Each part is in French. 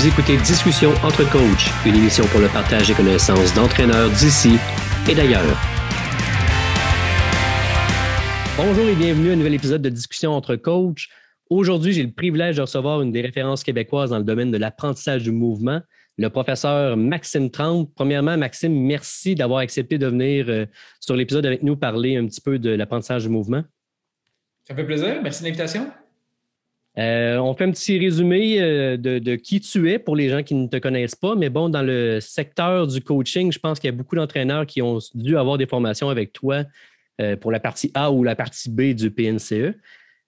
Vous écoutez Discussion entre coachs, une émission pour le partage des connaissances d'entraîneurs d'ici et d'ailleurs. Bonjour et bienvenue à un nouvel épisode de Discussion entre coachs. Aujourd'hui, j'ai le privilège de recevoir une des références québécoises dans le domaine de l'apprentissage du mouvement, le professeur Maxime Trempe. Premièrement, Maxime, merci d'avoir accepté de venir euh, sur l'épisode avec nous parler un petit peu de l'apprentissage du mouvement. Ça fait plaisir. Merci de l'invitation. Euh, on fait un petit résumé euh, de, qui tu es pour les gens qui ne te connaissent pas. Mais bon, dans le secteur du coaching, je pense qu'il y a beaucoup d'entraîneurs qui ont dû avoir des formations avec toi euh, pour la partie A ou la partie B du PNCE.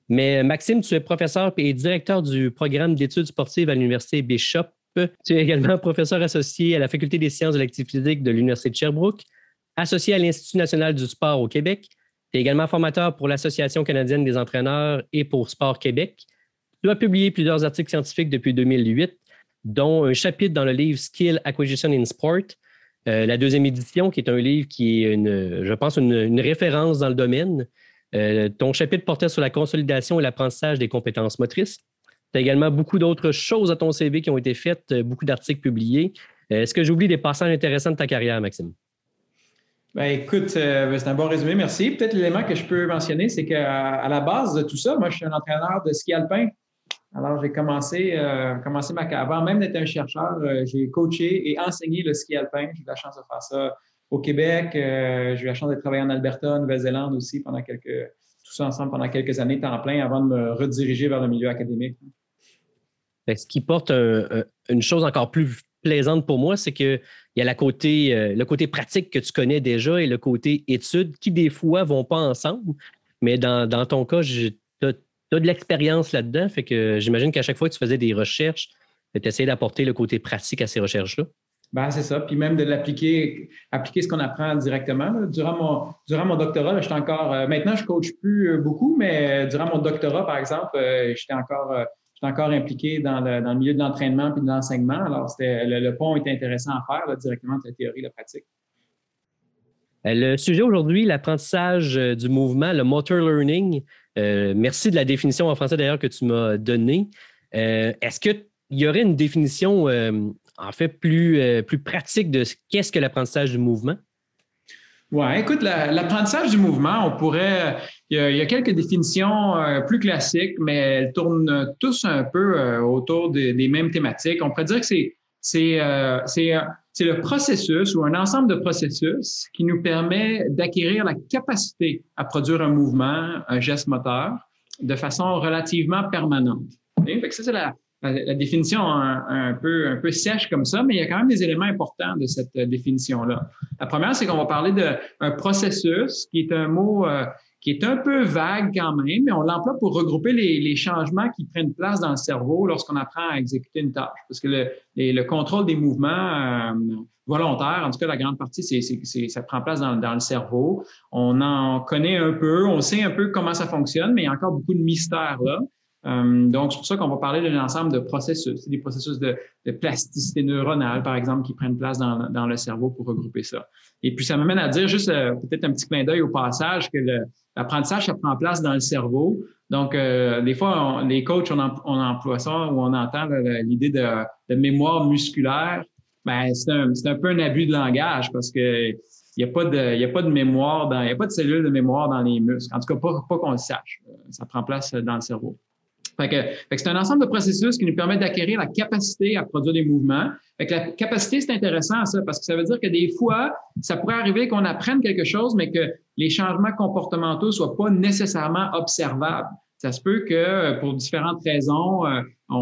Mais Maxime, tu es professeur et directeur du programme d'études sportives à l'Université Bishop. Tu es également professeur associé à la Faculté des sciences de l'activité physique de l'Université de Sherbrooke, associé à l'Institut national du sport au Québec. Tu es également formateur pour l'Association canadienne des entraîneurs et pour Sport Québec. Tu as publié plusieurs articles scientifiques depuis 2008, dont un chapitre dans le livre Skill Acquisition in Sport, euh, la deuxième édition, qui est un livre qui est, une, je pense, une, référence dans le domaine. Euh, ton chapitre portait sur la consolidation et l'apprentissage des compétences motrices. Tu as également beaucoup d'autres choses à ton CV qui ont été faites, euh, beaucoup d'articles publiés. Est-ce que j'oublie des passages intéressants de ta carrière, Maxime? Ben, écoute, c'est un bon résumé, merci. Peut-être l'élément que je peux mentionner, c'est qu'à la base de tout ça, moi, je suis un entraîneur de ski alpin alors, j'ai commencé, euh, commencé ma carrière. Avant même d'être un chercheur, euh, j'ai coaché et enseigné le ski alpin. J'ai eu la chance de faire ça au Québec. Euh, j'ai eu la chance de travailler en Alberta, Nouvelle-Zélande aussi pendant quelques, tout ça ensemble pendant quelques années, temps plein, avant de me rediriger vers le milieu académique. Ce qui porte une chose encore plus plaisante pour moi, c'est qu'il y a le côté pratique que tu connais déjà et le côté étude qui, des fois, ne vont pas ensemble. Mais dans, dans ton cas, tu tu as de l'expérience là-dedans, fait que j'imagine qu'à chaque fois que tu faisais des recherches, tu essayais d'apporter le côté pratique à ces recherches-là? Ben, c'est ça. Puis même de l'appliquer, appliquer ce qu'on apprend directement. Durant, mon, durant mon doctorat, j'étais encore. Euh, maintenant, je ne coach plus euh, beaucoup, mais durant mon doctorat, par exemple, euh, j'étais encore, encore impliqué dans le, dans le milieu de l'entraînement et de l'enseignement. Alors, c'était, le, pont était intéressant à faire directement de la théorie et la pratique. Le sujet aujourd'hui, l'apprentissage du mouvement, le motor learning. Euh, merci de la définition en français d'ailleurs que tu m'as donnée. Euh, est-ce qu'il y aurait une définition euh, en fait plus, plus pratique de qu'est-ce que l'apprentissage du mouvement? Oui, écoute, l'apprentissage du mouvement, on pourrait. Il y a, quelques définitions plus classiques, mais elles tournent tous un peu autour des, mêmes thématiques. On pourrait dire que c'est c'est c'est le processus ou un ensemble de processus qui nous permet d'acquérir la capacité à produire un mouvement, un geste moteur, de façon relativement permanente. Fait ça, c'est la, définition un, peu, sèche comme ça, mais il y a quand même des éléments importants de cette définition-là. La première, c'est qu'on va parler d'un processus qui est un mot euh, qui est un peu vague quand même, mais on l'emploie pour regrouper les, les, changements qui prennent place dans le cerveau lorsqu'on apprend à exécuter une tâche. Parce que le, le contrôle des mouvements euh, volontaires, en tout cas la grande partie, c'est, c'est, ça prend place dans, dans, le cerveau. On en connaît un peu, on sait un peu comment ça fonctionne, mais il y a encore beaucoup de mystères là. Euh, donc, c'est pour ça qu'on va parler d'un ensemble de processus, des processus de, plasticité neuronale, par exemple, qui prennent place dans, dans, le cerveau pour regrouper ça. Et puis, ça m'amène à dire juste euh, peut-être un petit clin d'œil au passage que L'apprentissage, ça prend place dans le cerveau. Donc, euh, des fois, les coachs, on, on, emploie ça ou on entend l'idée de, mémoire musculaire. Ben, c'est un, peu un abus de langage parce que il n'y a, pas de, y a pas de mémoire, il n'y a pas de cellules de mémoire dans les muscles. En tout cas, pas, pas qu'on le sache. Ça prend place dans le cerveau. Fait que, que c'est un ensemble de processus qui nous permet d'acquérir la capacité à produire des mouvements. Fait que la capacité, c'est intéressant ça, parce que ça veut dire que des fois, ça pourrait arriver qu'on apprenne quelque chose, mais que les changements comportementaux soient pas nécessairement observables. Ça se peut que pour différentes raisons, euh,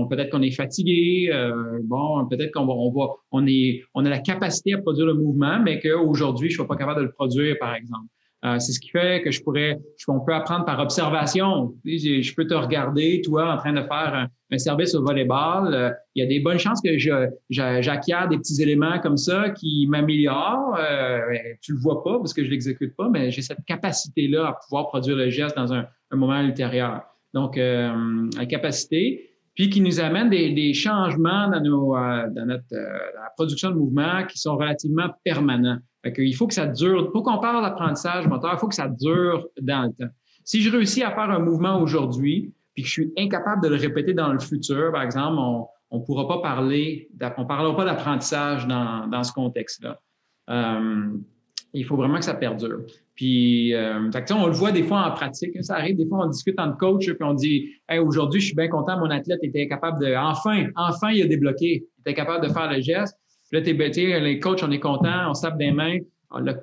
peut-être qu'on est fatigué, euh, bon, peut-être qu'on va, on va, on est, on a la capacité à produire le mouvement, mais qu'aujourd'hui, je ne suis pas capable de le produire, par exemple. Euh, c'est ce qui fait que je pourrais, on peut apprendre par observation. Je, peux te regarder, toi, en train de faire un, service au volleyball. Euh, il y a des bonnes chances que je, j'acquière des petits éléments comme ça qui m'améliorent. Euh, tu le vois pas parce que je l'exécute pas, mais j'ai cette capacité-là à pouvoir produire le geste dans un, moment ultérieur. Donc, euh, la capacité puis qui nous amène des, des changements dans, nos, dans, notre, dans la production de mouvement qui sont relativement permanents. Il faut que ça dure. Pour qu'on parle d'apprentissage moteur, il faut que ça dure dans le temps. Si je réussis à faire un mouvement aujourd'hui, puis que je suis incapable de le répéter dans le futur, par exemple, on, ne pourra pas parler, on parlera pas d'apprentissage dans, dans, ce contexte-là. Euh, il faut vraiment que ça perdure. Puis, euh, on le voit des fois en pratique. Ça arrive, des fois, on discute entre coach puis on dit aujourd'hui, je suis bien content, mon athlète était capable de. Enfin, enfin, il a débloqué. Il était capable de faire le geste. Là, es, les coachs, on est content, on se tape des mains.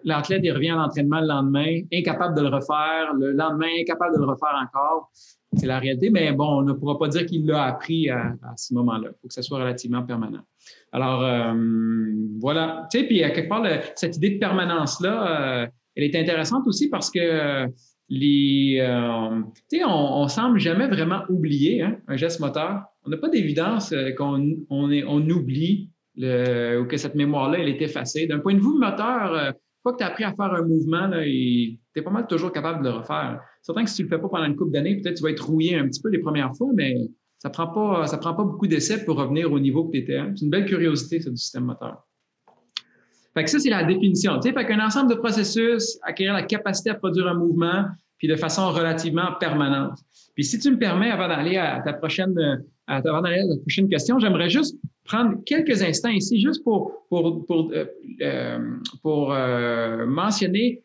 L'athlète, il revient à l'entraînement le lendemain, incapable de le refaire. Le lendemain, incapable de le refaire encore. C'est la réalité, mais bon, on ne pourra pas dire qu'il l'a appris à, ce moment-là. Il faut que ça soit relativement permanent. Alors, euh, voilà. Tu sais, puis à quelque part, cette idée de permanence-là, euh, elle est intéressante aussi parce que les, euh, tu sais, on, semble jamais vraiment oublier hein, un geste moteur. On n'a pas d'évidence qu'on on, on oublie ou que cette mémoire-là, elle est effacée. D'un point de vue moteur, une fois que tu as appris à faire un mouvement, tu es pas mal toujours capable de le refaire. Certain que si tu le fais pas pendant une couple d'années, peut-être tu vas être rouillé un petit peu les premières fois, mais ça prend pas, ça prend pas beaucoup d'essais pour revenir au niveau que tu étais. C'est une belle curiosité, ça, du système moteur. Fait que ça, c'est la définition. Tu fait qu'un ensemble de processus, acquérir la capacité à produire un mouvement, puis de façon relativement permanente. Puis si tu me permets, avant d'aller à ta prochaine, avant d'aller à ta prochaine question, j'aimerais juste prendre quelques instants ici, juste pour, pour, pour, euh, euh pour euh, mentionner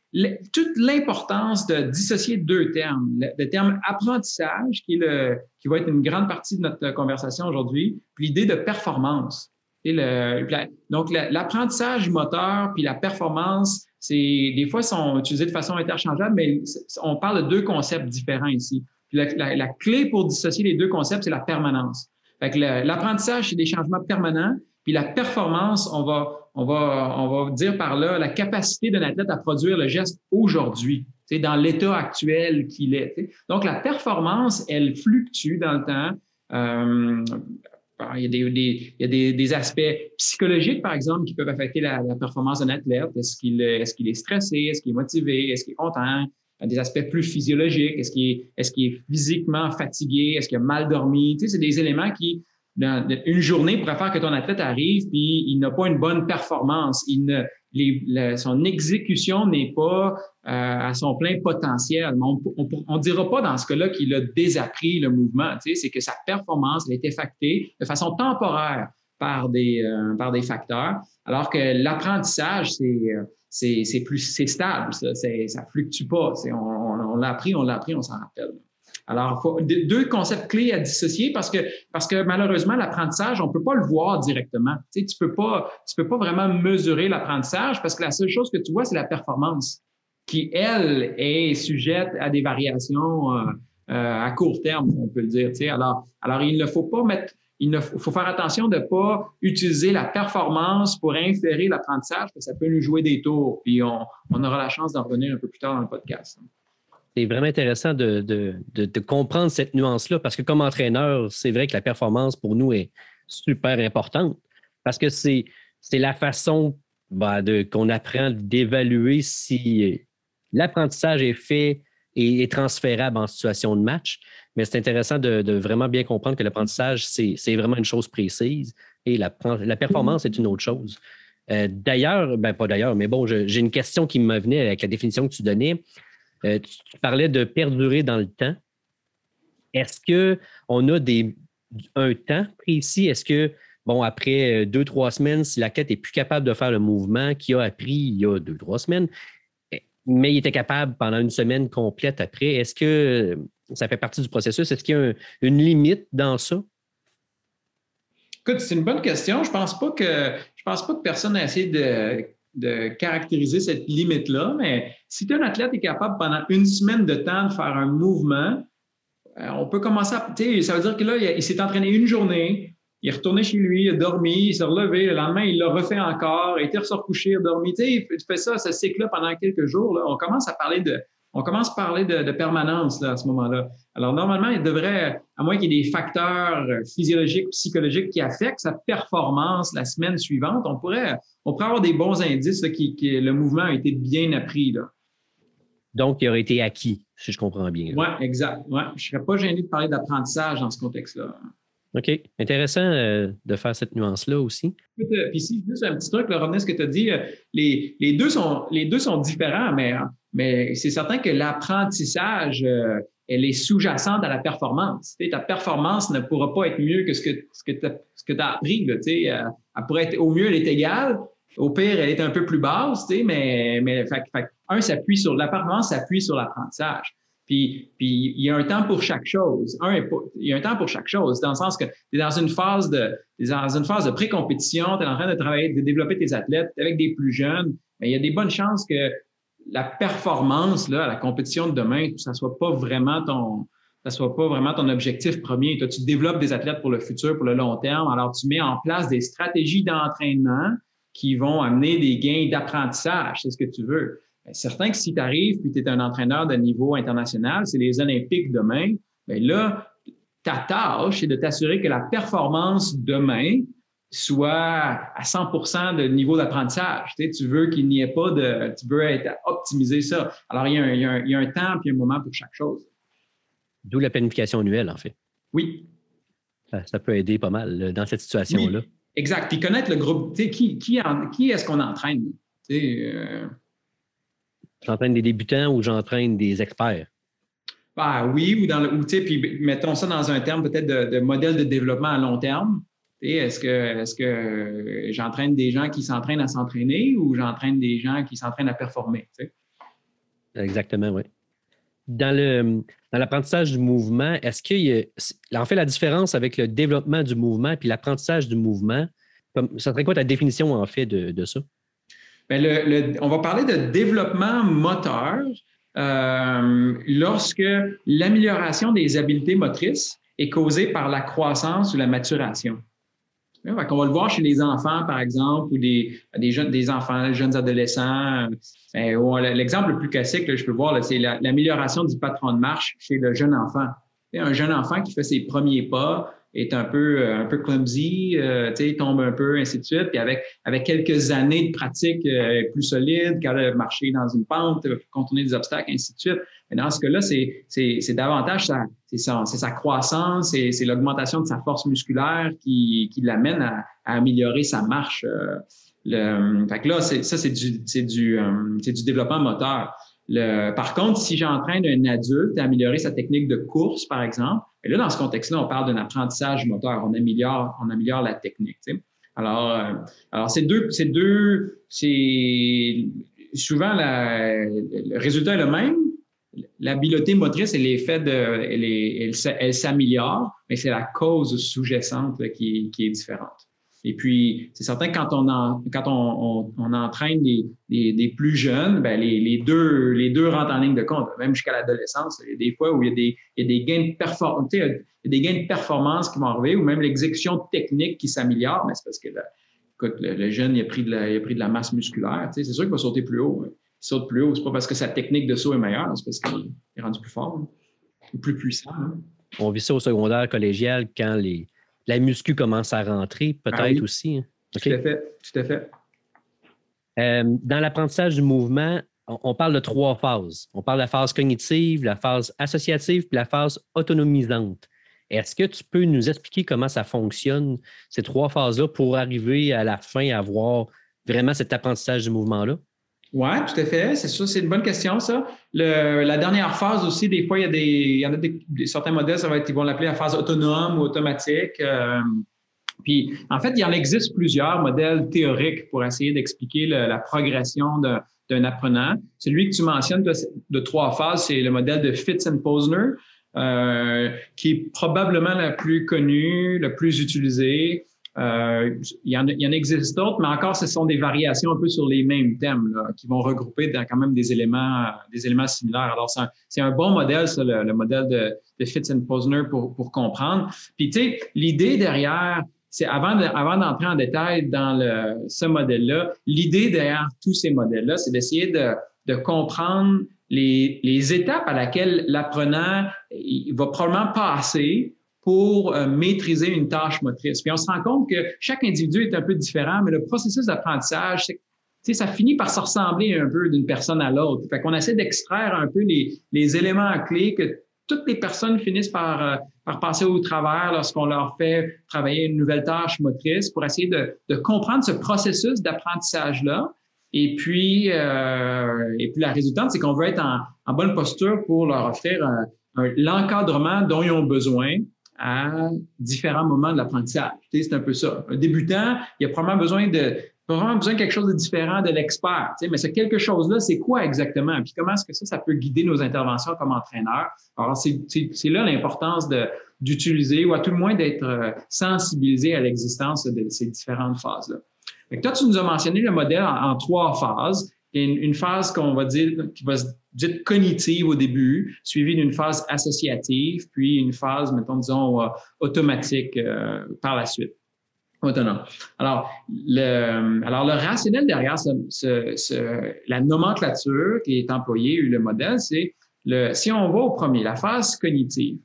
toute l'importance de dissocier deux termes. Le, terme apprentissage, qui, est le, qui va être une grande partie de notre conversation aujourd'hui, puis l'idée de performance. Et le, donc, l'apprentissage moteur puis la performance, c'est des fois sont utilisés de façon interchangeable, mais on parle de deux concepts différents ici. la, la, clé pour dissocier les deux concepts, c'est la permanence. L'apprentissage, c'est des changements permanents, puis la performance, on va, on va, on va dire par là la capacité d'un athlète à produire le geste aujourd'hui, dans l'état actuel qu'il est. Donc, la performance, elle fluctue dans le temps. Euh, il y a, des, il y a des, des, aspects psychologiques, par exemple, qui peuvent affecter la, performance d'un athlète. Est-ce qu'il est, qu'il est stressé? Est-ce qu'il est motivé? Est-ce qu'il est content? Des aspects plus physiologiques. Est-ce qu'il est, est, qu'il est physiquement fatigué? Est-ce qu'il a mal dormi? Tu sais, c'est des éléments qui, une journée, pourraient faire que ton athlète arrive puis il n'a pas une bonne performance. Il ne, son exécution n'est pas euh, à son plein potentiel. On ne dira pas dans ce cas-là qu'il a désappris le mouvement. Tu sais, c'est que sa performance elle est affectée de façon temporaire par des, euh, par des facteurs, alors que l'apprentissage, c'est euh, c'est plus c'est stable, ça, ça fluctue pas. On, on, l'a appris, on l'a appris, on s'en rappelle. Alors, deux concepts clés à dissocier parce que, parce que malheureusement, l'apprentissage, on peut pas le voir directement. Tu sais, tu peux pas, peux pas vraiment mesurer l'apprentissage parce que la seule chose que tu vois, c'est la performance qui, elle, est sujette à des variations euh, euh, à court terme, on peut le dire. Tu sais. Alors, alors, il ne faut pas mettre il faut faire attention de ne pas utiliser la performance pour inférer l'apprentissage, parce que ça peut nous jouer des tours. Puis on, aura la chance d'en revenir un peu plus tard dans le podcast. C'est vraiment intéressant de, comprendre cette nuance-là, parce que comme entraîneur, c'est vrai que la performance pour nous est super importante, parce que c'est la façon bah, qu'on apprend d'évaluer si l'apprentissage est fait et est transférable en situation de match. Mais c'est intéressant de, vraiment bien comprendre que l'apprentissage, c'est vraiment une chose précise et la, performance est une autre chose. Euh, d'ailleurs, ben pas d'ailleurs, mais bon, j'ai une question qui me venait avec la définition que tu donnais. Euh, tu, parlais de perdurer dans le temps. Est-ce qu'on a des, un temps précis? Est-ce que, bon, après deux, trois semaines, si la quête est plus capable de faire le mouvement qu'il a appris il y a deux, trois semaines, mais il était capable pendant une semaine complète après. Est-ce que ça fait partie du processus? Est-ce qu'il y a une limite dans ça? Écoute, c'est une bonne question. Je pense, pas que, je pense pas que personne n'a essayé de, de caractériser cette limite-là, mais si un athlète est capable pendant une semaine de temps de faire un mouvement, euh, on peut commencer à. Ça veut dire que là, il s'est entraîné une journée, il est retourné chez lui, il a dormi, il s'est relevé, le lendemain, il l'a refait encore, il était il a dormi. Tu sais, il fait ça, ce cycle-là pendant quelques jours. Là. On commence à parler de, on commence à parler de, permanence là, à ce moment-là. Alors, normalement, il devrait, à moins qu'il y ait des facteurs physiologiques, psychologiques qui affectent sa performance la semaine suivante, on pourrait, on pourrait avoir des bons indices que qui, le mouvement a été bien appris. Là. Donc, il aurait été acquis, si je comprends bien. Oui, exact. Ouais. Je ne serais pas gêné de parler d'apprentissage dans ce contexte-là. OK. Intéressant euh, de faire cette nuance-là aussi. Euh, puis ici, juste un petit truc, là, à ce que tu as dit. Euh, les, les, deux sont, les deux sont différents, mais, mais c'est certain que l'apprentissage elle est sous-jacente à la performance. ta performance ne pourra pas être mieux que ce que, ce que tu as appris. Là, euh, elle pourrait être, au mieux, elle est égale. Au pire, elle est un peu plus basse, mais, mais fait, fait, un s'appuie sur la performance, s'appuie sur l'apprentissage. Puis, il y a un temps pour chaque chose. Un, il y a un temps pour chaque chose, dans le sens que tu es dans une phase de, de pré-compétition, tu es en train de travailler, de développer tes athlètes avec des plus jeunes, mais il y a des bonnes chances que la performance, là, la compétition de demain, ça soit pas vraiment ton, ça soit pas vraiment ton objectif premier. Toi, tu développes des athlètes pour le futur, pour le long terme. Alors, tu mets en place des stratégies d'entraînement qui vont amener des gains d'apprentissage. C'est ce que tu veux. Bien, certain que si tu arrives puis tu es un entraîneur de niveau international, c'est les Olympiques demain, bien là, ta tâche, c'est de t'assurer que la performance demain soit à 100% de niveau d'apprentissage. Tu, sais, tu veux qu'il n'y ait pas de... Tu veux être optimiser ça. Alors, il y, a un, il, y a un, il y a un temps puis un moment pour chaque chose. D'où la planification annuelle, en fait. Oui. Ça, ça peut aider pas mal dans cette situation-là. Oui, exact. Puis connaître le groupe, tu sais, qui, qui, qui est-ce qu'on entraîne? Tu sais, euh... J'entraîne des débutants ou j'entraîne des experts? Ben, oui, ou dans le, ou, puis mettons ça dans un terme peut-être de, de modèle de développement à long terme. Est-ce que, est que j'entraîne des gens qui s'entraînent à s'entraîner ou j'entraîne des gens qui s'entraînent à performer? Exactement, oui. Dans, le, dans l'apprentissage du mouvement, est-ce qu'il y a, en fait, la différence avec le développement du mouvement puis l'apprentissage du mouvement, ça serait quoi ta définition, en fait, de, de ça? Bien, le, on va parler de développement moteur euh, lorsque l'amélioration des habiletés motrices est causée par la croissance ou la maturation. On va le voir chez les enfants, par exemple, ou des, jeunes, des enfants, jeunes adolescents. Euh, l'exemple le plus classique, là, je peux voir, c'est l'amélioration du patron de marche chez le jeune enfant. Un jeune enfant qui fait ses premiers pas, est un peu, euh, un peu clumsy, euh, il tombe un peu, ainsi de suite. Puis avec, avec quelques années de pratique euh, plus solide, capable de marcher dans une pente, contourner des obstacles, ainsi de suite. Mais dans ce cas-là, c'est, c'est, davantage sa, c'est, sa, croissance, c'est, c'est l'augmentation de sa force musculaire qui, qui l'amène à, à améliorer sa marche. Euh, le, fait que là, ça, c'est du, c'est du, euh, c'est du développement moteur. Le, par contre, si j'entraîne un adulte à améliorer sa technique de course, par exemple, et là, dans ce contexte-là, on parle d'un apprentissage moteur. On améliore, on améliore la technique. Alors, euh, alors c'est deux, c'est deux, c'est souvent la, le résultat est le même. L'habileté motrice, elle est faite de, elle, elle, s'améliore, mais c'est la cause sous-jacente qui est différente. Et puis, c'est certain que quand on, quand on, on, entraîne des, plus jeunes, ben les, les, deux, les deux rentrent en ligne de compte, même jusqu'à l'adolescence. Il y a des fois où il y a des, il y a des gains de performance, des gains de performance qui vont arriver, ou même l'exécution technique qui s'améliore, mais c'est parce que le, jeune il a, pris de la, il a pris de la masse musculaire. Tu sais, c'est sûr qu'il va sauter plus haut. Il saute plus haut. C'est pas parce que sa technique de saut est meilleure, c'est parce qu'il est rendu plus fort, hein. plus puissant. Hein. On vit ça au secondaire collégial quand les la muscu commence à rentrer, peut-être ah oui. aussi. Hein. Okay. Tout à fait. Tout à fait. Euh, dans l'apprentissage du mouvement, on, on, parle de trois phases. On parle de la phase cognitive, la phase associative, puis la phase autonomisante. Est-ce que tu peux nous expliquer comment ça fonctionne, ces trois phases-là, pour arriver à la fin à avoir vraiment cet apprentissage du mouvement-là? Oui, tout à fait. C'est ça, c'est une bonne question, ça. Le, la dernière phase aussi, des fois, il y a des, il y en a des, certains modèles, ça va être, ils vont l'appeler la phase autonome ou automatique. Euh, puis, en fait, il en existe plusieurs modèles théoriques pour essayer d'expliquer la progression d'un apprenant. Celui que tu mentionnes de, de trois phases, c'est le modèle de Fitz Posner, euh, qui est probablement le plus connu, le plus utilisé. Euh, il, y en, il y en existe d'autres, mais encore, ce sont des variations un peu sur les mêmes thèmes là, qui vont regrouper quand même des éléments, des éléments similaires. Alors, c'est un, un, bon modèle, ça, le, le modèle de, de Fitz and Posner pour, pour comprendre. Puis, tu sais, l'idée derrière, c'est avant de, avant d'entrer en détail dans le, ce modèle-là, l'idée derrière tous ces modèles-là, c'est d'essayer de, de comprendre les, les étapes à laquelle l'apprenant va probablement passer pour euh, maîtriser une tâche motrice. Puis on se rend compte que chaque individu est un peu différent, mais le processus d'apprentissage, c'est ça finit par se ressembler un peu d'une personne à l'autre. Fait qu'on essaie d'extraire un peu les, les, éléments clés que toutes les personnes finissent par, euh, par passer au travers lorsqu'on leur fait travailler une nouvelle tâche motrice pour essayer de, de comprendre ce processus d'apprentissage-là. Et puis, euh, et puis la résultante, c'est qu'on veut être en, en, bonne posture pour leur offrir l'encadrement dont ils ont besoin à différents moments de l'apprentissage. C'est un peu ça. Un débutant, il a probablement besoin de besoin de quelque chose de différent de l'expert. Mais ce quelque chose-là, c'est quoi exactement? Puis comment est-ce que ça, ça peut guider nos interventions comme entraîneur? Alors, c'est là l'importance d'utiliser ou à tout le moins d'être euh, sensibilisé à l'existence de ces différentes phases-là. Toi, tu nous as mentionné le modèle en, trois phases. A une, phase qu'on va dire, qui va se dire cognitive au début, suivie d'une phase associative, puis une phase, mettons, disons, euh, automatique euh, par la suite. Alors, le, alors, le rationnel derrière ce, la nomenclature qui est employée, le modèle, c'est le, si on va au premier, la phase cognitive.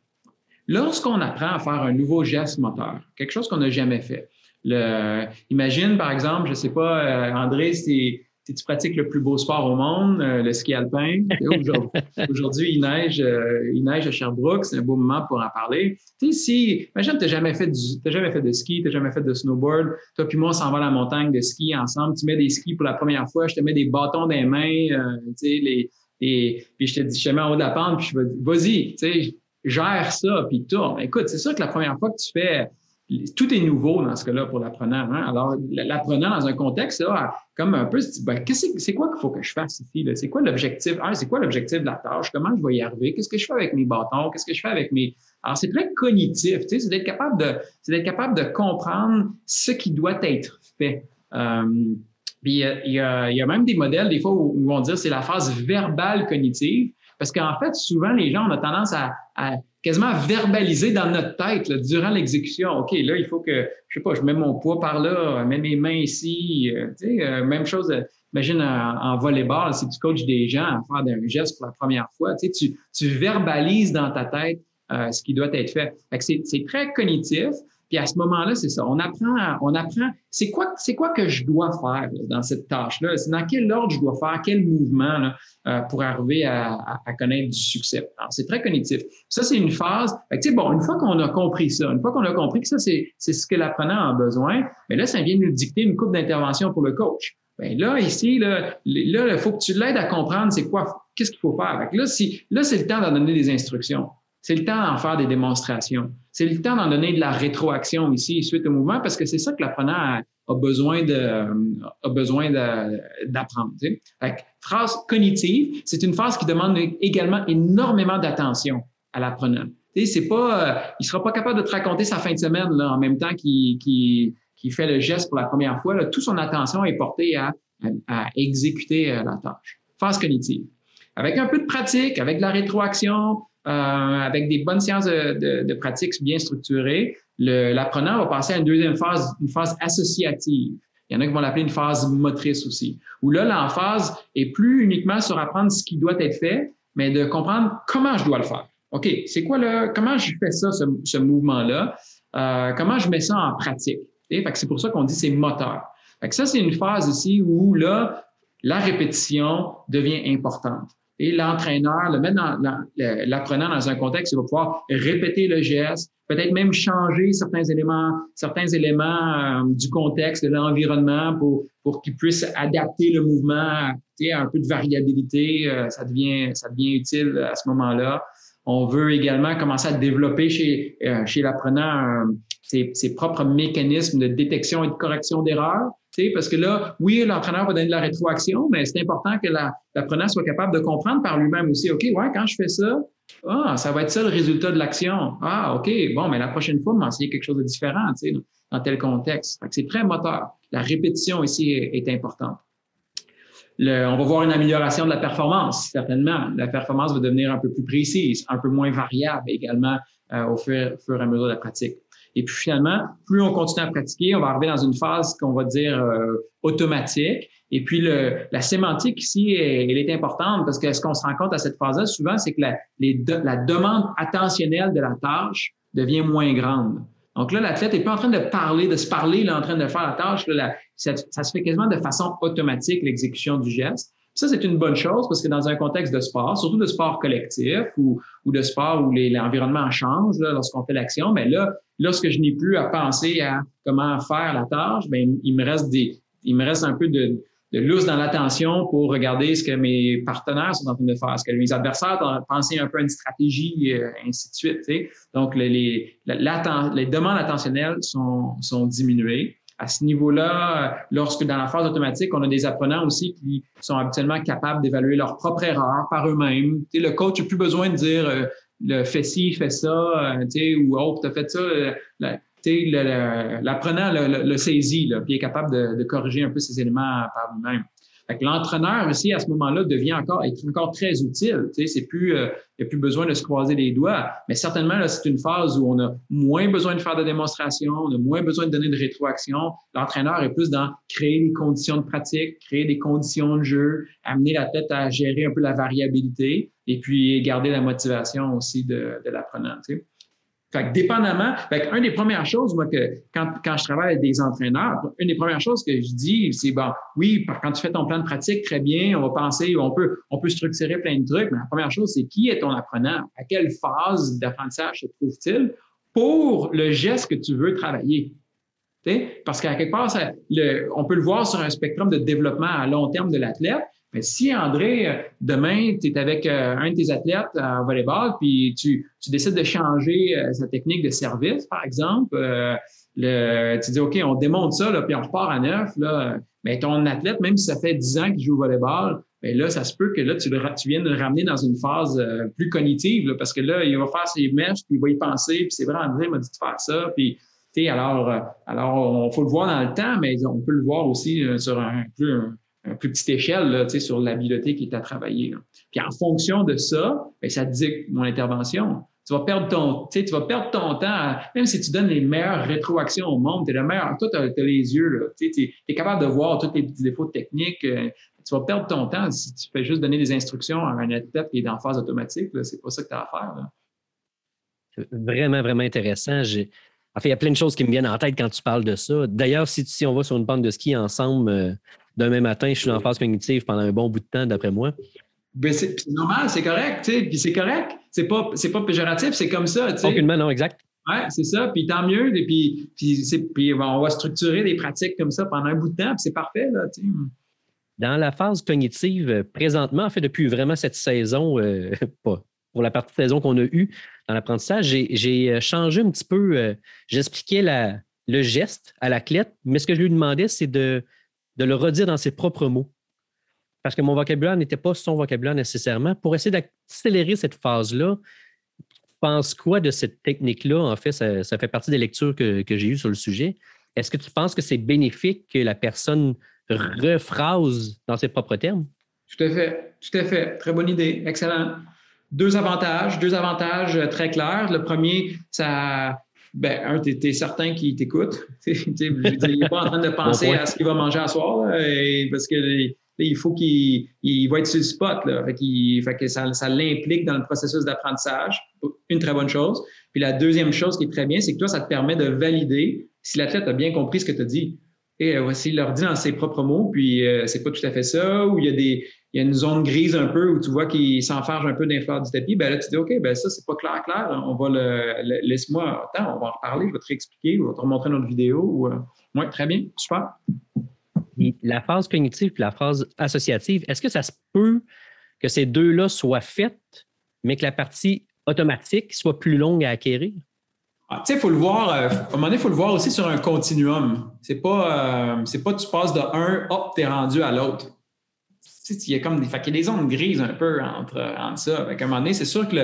Lorsqu'on apprend à faire un nouveau geste moteur, quelque chose qu'on n'a jamais fait, le, imagine, par exemple, je sais pas, euh, André, c'est tu pratiques le plus beau sport au monde, euh, le ski alpin. Aujourd'hui, il neige, euh, il neige à Sherbrooke, c'est un beau moment pour en parler. Tu sais, si, imagine, tu n'as jamais, fait jamais fait de ski, tu n'as jamais fait de snowboard, toi puis moi, on s'en va à la montagne de ski ensemble, tu mets des skis pour la première fois, je te mets des bâtons dans les mains, euh, tu sais, les, et puis je te dis, je te mets en haut de la pente, puis je vais vas-y, tu sais, gère ça, puis tourne. Écoute, c'est sûr que la première fois que tu fais tout est nouveau dans ce cas-là pour l'apprenant. Hein. Alors, l'apprenant dans un contexte, là, comme un peu, ben, c'est quoi qu'il faut que je fasse ici? C'est quoi l'objectif? c'est quoi l'objectif de la tâche? Comment je vais y arriver? Qu'est-ce que je fais avec mes bâtons? Qu'est-ce que je fais avec mes. Alors, c'est très cognitif, tu sais, c'est d'être capable de, c'est d'être capable de comprendre ce qui doit être fait. Euh, puis il y, y, a, même des modèles, des fois, où, on va dire c'est la phase verbale cognitive. Parce qu'en fait, souvent, les gens, ont tendance à, quasiment verbaliser dans notre tête durant l'exécution. OK, là, il faut que, je sais pas, je mets mon poids par là, mets mes mains ici. Euh, euh, même chose, euh, imagine en, volleyball, si tu coaches des gens à faire un geste pour la première fois, tu, verbalises dans ta tête ce qui doit être fait. fait c'est très cognitif. Puis à ce moment-là, c'est ça. On apprend, on apprend. C'est quoi, c'est quoi que je dois faire dans cette tâche-là? C'est dans quel ordre je dois faire, quel mouvement là, euh, pour arriver à, à, connaître du succès? Alors c'est très cognitif. Ça c'est une phase. Tu sais, bon, une fois qu'on a compris ça, une fois qu'on a compris que ça c'est, c'est ce que l'apprenant a besoin, mais là ça vient nous dicter une coupe d'intervention pour le coach. Ben là ici là, là il faut que tu l'aides à comprendre c'est quoi, qu'est-ce qu'il faut faire. là si là c'est le temps d'en donner des instructions. C'est le temps d'en faire des démonstrations. C'est le temps d'en donner de la rétroaction ici suite au mouvement parce que c'est ça que l'apprenant a, besoin de a besoin d'apprendre. Phrase cognitive, c'est une phase qui demande également énormément d'attention à l'apprenant. C'est pas, euh, il sera pas capable de te raconter sa fin de semaine là, en même temps qu'il fait le geste pour la première fois. Là, toute son attention est portée à, à, exécuter euh, la tâche. Phase cognitive. Avec un peu de pratique, avec de la rétroaction, euh, avec des bonnes séances de, de, pratique bien structurées, l'apprenant va passer à une deuxième phase, une phase associative. Il y en a qui vont l'appeler une phase motrice aussi, où là, l'emphase est plus uniquement sur apprendre ce qui doit être fait, mais de comprendre comment je dois le faire. OK, c'est quoi le, comment je fais ça, ce, mouvement-là? Euh, comment je mets ça en pratique? c'est pour ça qu'on dit c'est moteur. Fait ça, c'est une phase ici où là, la répétition devient importante et l'entraîneur, le mettre dans, l'apprenant dans un contexte, il va pouvoir répéter le geste, peut-être même changer certains éléments, certains éléments euh, du contexte, de l'environnement pour, pour qu'il puisse adapter le mouvement à un peu de variabilité. Euh, ça, devient, ça devient utile à ce moment-là. On veut également commencer à développer chez, euh, chez l'apprenant ses, propres mécanismes de détection et de correction d'erreurs parce que là, oui, l'entraîneur va donner de la rétroaction, mais c'est important que l'apprenant soit capable de comprendre par lui-même aussi, OK, ouais, quand je fais ça, ah, ça va être ça le résultat de l'action. Ah, OK, bon, mais la prochaine fois, m'enseigner quelque chose de différent, dans tel contexte. C'est très moteur. La répétition ici est, importante. on va voir une amélioration de la performance, certainement. La performance va devenir un peu plus précise, un peu moins variable également euh, au fur, au fur et à mesure de la pratique. Et puis finalement, plus on continue à pratiquer, on va arriver dans une phase qu'on va dire euh, automatique. Et puis la sémantique ici, elle, est importante parce que ce qu'on se rend compte à cette phase-là, souvent, c'est que la, demande attentionnelle de la tâche devient moins grande. Donc là, l'athlète n'est pas en train de parler, de se parler, là, en train de faire la tâche. Ça, se fait quasiment de façon automatique, l'exécution du geste. Ça, c'est une bonne chose parce que dans un contexte de sport, surtout de sport collectif ou, de sport où l'environnement change lorsqu'on fait l'action, mais là, lorsque je n'ai plus à penser à comment faire la tâche, ben il me reste il me reste un peu de, de dans l'attention pour regarder ce que mes partenaires sont en train de faire, ce que mes adversaires ont pensé un peu à une stratégie, euh, ainsi de suite. Donc, les, demandes attentionnelles sont diminuées. À ce niveau-là, lorsque dans la phase automatique, on a des apprenants aussi qui sont habituellement capables d'évaluer leurs propres erreurs par eux-mêmes. Le coach n'a plus besoin de dire euh, le fais ci, fais ça, euh, ou oh, tu as fait ça. Euh, l'apprenant le, saisit, puis est capable de, de, corriger un peu ces éléments par lui-même. L'entraîneur aussi, à ce moment-là, devient encore, est encore très utile. Tu sais, c'est plus, euh, il n'y a plus besoin de se croiser les doigts. Mais certainement, là, c'est une phase où on a moins besoin de faire de démonstration, on a moins besoin de donner de rétroaction. L'entraîneur est plus dans créer des conditions de pratique, créer des conditions de jeu, amener la tête à gérer un peu la variabilité et puis garder la motivation aussi de, de l'apprenant. Fait que dépendamment, fait une des premières choses, moi, que quand, quand je travaille avec des entraîneurs, une des premières choses que je dis, c'est bon, oui, quand tu fais ton plan de pratique, très bien, on va penser, on peut, on peut structurer plein de trucs, mais la première chose, c'est qui est ton apprenant? À quelle phase d'apprentissage se trouve-t-il pour le geste que tu veux travailler? Parce qu'à quelque part, ça, le, on peut le voir sur un spectrum de développement à long terme de l'athlète, si, André, euh, demain, tu es avec euh, un de tes athlètes en volleyball, puis tu, décides de changer euh, sa technique de service, par exemple, le, tu dis, OK, on démonte ça, là, puis on repart à neuf, mais ton athlète, même si ça fait 10 ans qu'il joue au volleyball, mais là, ça se peut que là, tu, viennes le ramener dans une phase plus cognitive, parce que là, il va faire ses mèches, puis il va y penser, puis c'est vrai, André m'a dit de faire ça, puis alors, alors, on faut le voir dans le temps, mais on peut le voir aussi sur un, un, plus petite échelle là, sur l'habileté qui est à travailler. Puis en fonction de ça, bien, ça dicte mon intervention. Tu vas perdre ton, tu vas perdre ton temps, même si tu donnes les meilleures rétroactions au monde, tu es le meilleur, toi, tu as, les yeux, tu es, capable de voir tous les petits défauts techniques. Euh, tu vas perdre ton temps si tu fais juste donner des instructions à un athlète qui est en phase automatique. C'est pas ça que tu as à faire. C'est vraiment, vraiment intéressant. En fait, il y a plein de choses qui me viennent en tête quand tu parles de ça. D'ailleurs, si, si on va sur une bande de ski ensemble, euh, demain matin, je suis en phase cognitive pendant un bon bout de temps, d'après moi. Ben c'est normal, c'est correct, tu sais, puis c'est correct. C'est pas, pas péjoratif, c'est comme ça, tu sais. Aucunement, non, exact. Oui, c'est ça, puis tant mieux, et puis, puis, puis on va structurer des pratiques comme ça pendant un bout de temps, puis c'est parfait, là, tu sais. Dans la phase cognitive, euh, présentement, en fait, depuis vraiment cette saison, euh, pas pour la partie de saison qu'on a eue dans l'apprentissage, j'ai euh, changé un petit peu, j'expliquais le geste à l'athlète, mais ce que je lui demandais, c'est de de le redire dans ses propres mots. Parce que mon vocabulaire n'était pas son vocabulaire nécessairement. Pour essayer d'accélérer cette phase-là, pense quoi de cette technique-là? En fait, ça, fait partie des lectures que, j'ai eues sur le sujet. Est-ce que tu penses que c'est bénéfique que la personne rephrase dans ses propres termes? Tout à fait, tout à fait. Très bonne idée. Excellent. Deux avantages, deux avantages très clairs. Le premier, ça, ben, un, tu es, certain qu'il t'écoute. il n'est pas en train de penser à ce qu'il va manger à soir, parce que il faut qu'il il va être sur le spot. Là. Fait, que ça, ça l'implique dans le processus d'apprentissage. Une très bonne chose. Puis la deuxième chose qui est très bien, c'est que toi, ça te permet de valider si l'athlète a bien compris ce que tu as dit. Et voici, il leur dit dans ses propres mots, puis euh, c'est pas tout à fait ça, ou il y a des, il y a une zone grise un peu où tu vois qu'il s'enfarge un peu d'un du tapis, ben là, tu dis, OK, ben ça, c'est pas clair, clair. On va le, laisse-moi, attends, on va en reparler, je vais te réexpliquer, je vais te remontrer notre vidéo. Ou, euh, très bien, super. la phase cognitive et la phase associative, est-ce que ça se peut que ces deux-là soient faites, mais que la partie automatique soit plus longue à acquérir? Ah, tu sais, il faut le voir, euh, à un moment donné, il faut le voir aussi sur un continuum. C'est pas, euh, c'est pas tu passes de un, hop, tu es rendu à l'autre il y a comme des, fait grises un peu entre, entre ça. à un moment donné, c'est sûr que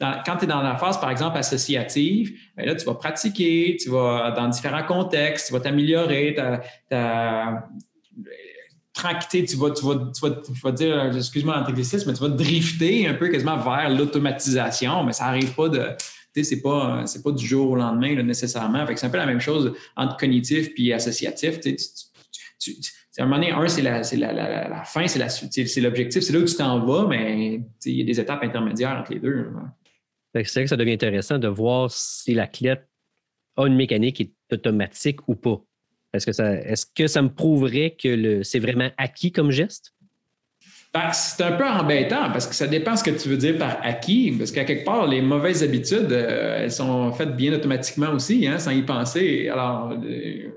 quand tu es dans la phase, par exemple, associative, ben là, tu vas pratiquer, tu vas dans différents contextes, tu vas t'améliorer, tu vas, tu vas, tu vas, dire, excuse-moi l'anglicisme, mais tu vas drifter un peu quasiment vers l'automatisation, mais ça n'arrive pas de. C'est pas, pas du jour au lendemain nécessairement. c'est un peu la même chose entre cognitif et associatif. À un moment donné, un, c'est la, la, la, fin, c'est l'objectif, c'est là où tu t'en vas, mais il y a des étapes intermédiaires entre les deux. C'est vrai que ça devient intéressant de voir si la clé a une mécanique qui est automatique ou pas. Est-ce que ça, est-ce que ça me prouverait que c'est vraiment acquis comme geste? Ben, c'est un peu embêtant parce que ça dépend ce que tu veux dire par acquis. Parce qu'à quelque part, les mauvaises habitudes, euh, elles sont faites bien automatiquement aussi, hein, sans y penser. Alors. Euh,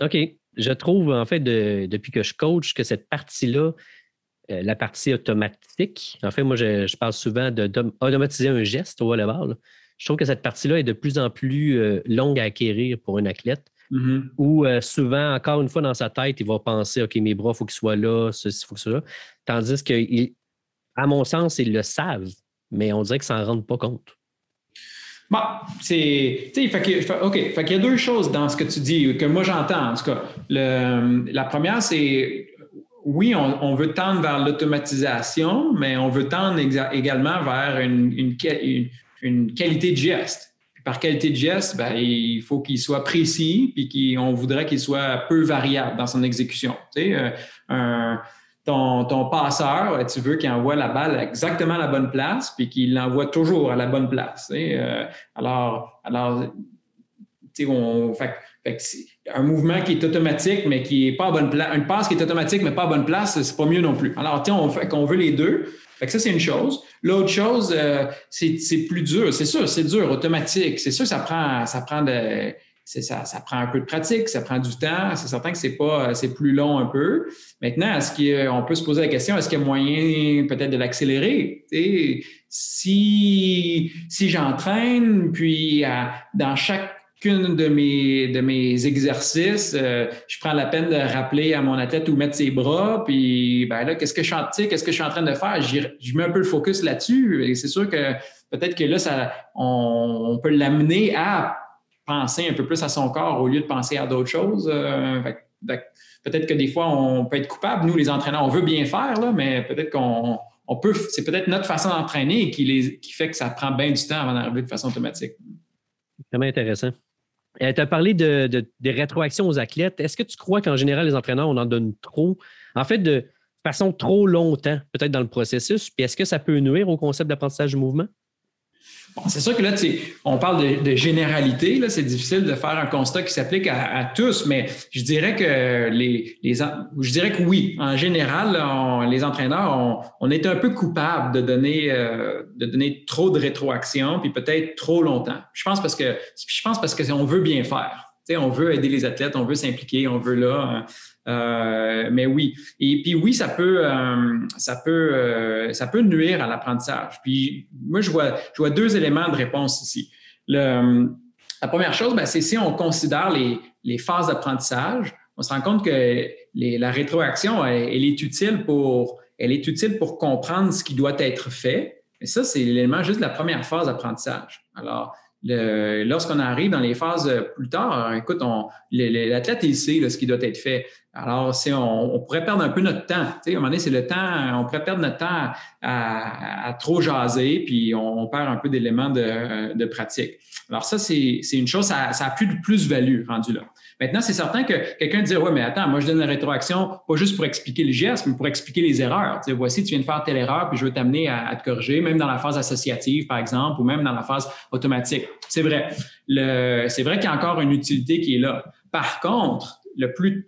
OK. Je trouve, en fait, depuis que je coach, que cette partie-là, euh, la partie automatique, en fait, moi, je, parle souvent d'automatiser un geste au volleyball. Je trouve que cette partie-là est de plus en plus euh, longue à acquérir pour un athlète. Mm-hmm. Où euh, souvent, encore une fois, dans sa tête, il va penser OK, mes bras, il faut qu'ils soient là, ceci, il faut que ce soit là. Tandis que, à mon sens, ils le savent, mais on dirait qu'ils ne s'en rendent pas compte. Bon, c'est. OK. Fait y a deux choses dans ce que tu dis que moi j'entends. En tout cas, la première, c'est oui, on, veut tendre vers l'automatisation, mais on veut tendre également vers une, qualité de geste. par qualité de geste, ben, il faut qu'il soit précis, puis qu'on voudrait qu'il soit peu variable dans son exécution. Tu sais, euh, un, ton, passeur, tu veux qu'il envoie la balle exactement à la bonne place, puis qu'il l'envoie toujours à la bonne place. Euh, alors, alors on, fait, un mouvement qui est automatique, mais qui n'est pas à bonne place, une passe qui est automatique, mais pas à bonne place, c'est pas mieux non plus. Alors, on fait qu'on veut les deux. Fait que ça, c'est une chose. L'autre chose, euh, c'est plus dur. C'est sûr, c'est dur, automatique. C'est sûr, ça prend, ça prend de ça, ça, prend un peu de pratique, ça prend du temps. C'est certain que c'est pas, c'est plus long un peu. Maintenant, est-ce qu'on peut se poser la question, est-ce qu'il y a moyen peut-être de l'accélérer? Si, si j'entraîne, puis dans chacune de mes, de mes exercices, euh, je prends la peine de rappeler à mon athlète où mettre ses bras, puis ben là, qu'est-ce que je suis, qu'est-ce que je suis en train de faire? Je mets un peu le focus là-dessus. Et c'est sûr que peut-être que là, ça, on peut l'amener à penser un peu plus à son corps au lieu de penser à d'autres choses. Euh, peut-être que des fois, on peut être coupable. Nous, les entraîneurs, on veut bien faire, là, mais peut-être qu'on peut. C'est peut-être notre façon d'entraîner qui, fait que ça prend bien du temps avant d'arriver de façon automatique. Vraiment intéressant. Euh, tu as parlé de, des rétroactions aux athlètes. Est-ce que tu crois qu'en général, les entraîneurs, on en donne trop? En fait, de façon trop longtemps, peut-être dans le processus. Puis est-ce que ça peut nuire au concept d'apprentissage du mouvement? C'est sûr que là, on parle de, généralité. C'est difficile de faire un constat qui s'applique à, tous, mais je dirais que les, je dirais que oui. En général, les entraîneurs, on, est un peu coupables de donner, euh, de donner trop de rétroaction, puis peut-être trop longtemps. Je pense parce que je pense parce qu'on veut bien faire. on veut aider les athlètes, on veut s'impliquer, on veut là. Euh, mais oui. Et puis oui, ça peut, euh, ça peut, euh, ça peut nuire à l'apprentissage. Puis moi, je vois, je vois deux éléments de réponse ici. La première chose, ben, c'est si on considère les, phases d'apprentissage, on se rend compte que la rétroaction, elle, elle, est utile pour, elle est utile pour comprendre ce qui doit être fait. Et ça, c'est l'élément juste de la première phase d'apprentissage. Alors, lorsqu'on arrive dans les phases plus tard, écoute, l'athlète, il sait ce qui doit être fait. Alors, on, on, pourrait perdre un peu notre temps. à un moment donné, c'est le temps, on pourrait perdre notre temps à, trop jaser, puis on, perd un peu d'éléments de, pratique. Alors, ça, c'est une chose, ça, ça a plus de plus-value rendu là. Maintenant, c'est certain que quelqu'un dit Ouais, mais attends, moi, je donne la rétroaction pas juste pour expliquer le geste, mais pour expliquer les erreurs. Tu voici, tu viens de faire telle erreur, puis je veux t'amener à, te corriger, même dans la phase associative, par exemple, ou même dans la phase automatique. C'est vrai. C'est vrai qu'il y a encore une utilité qui est là. Par contre, le plus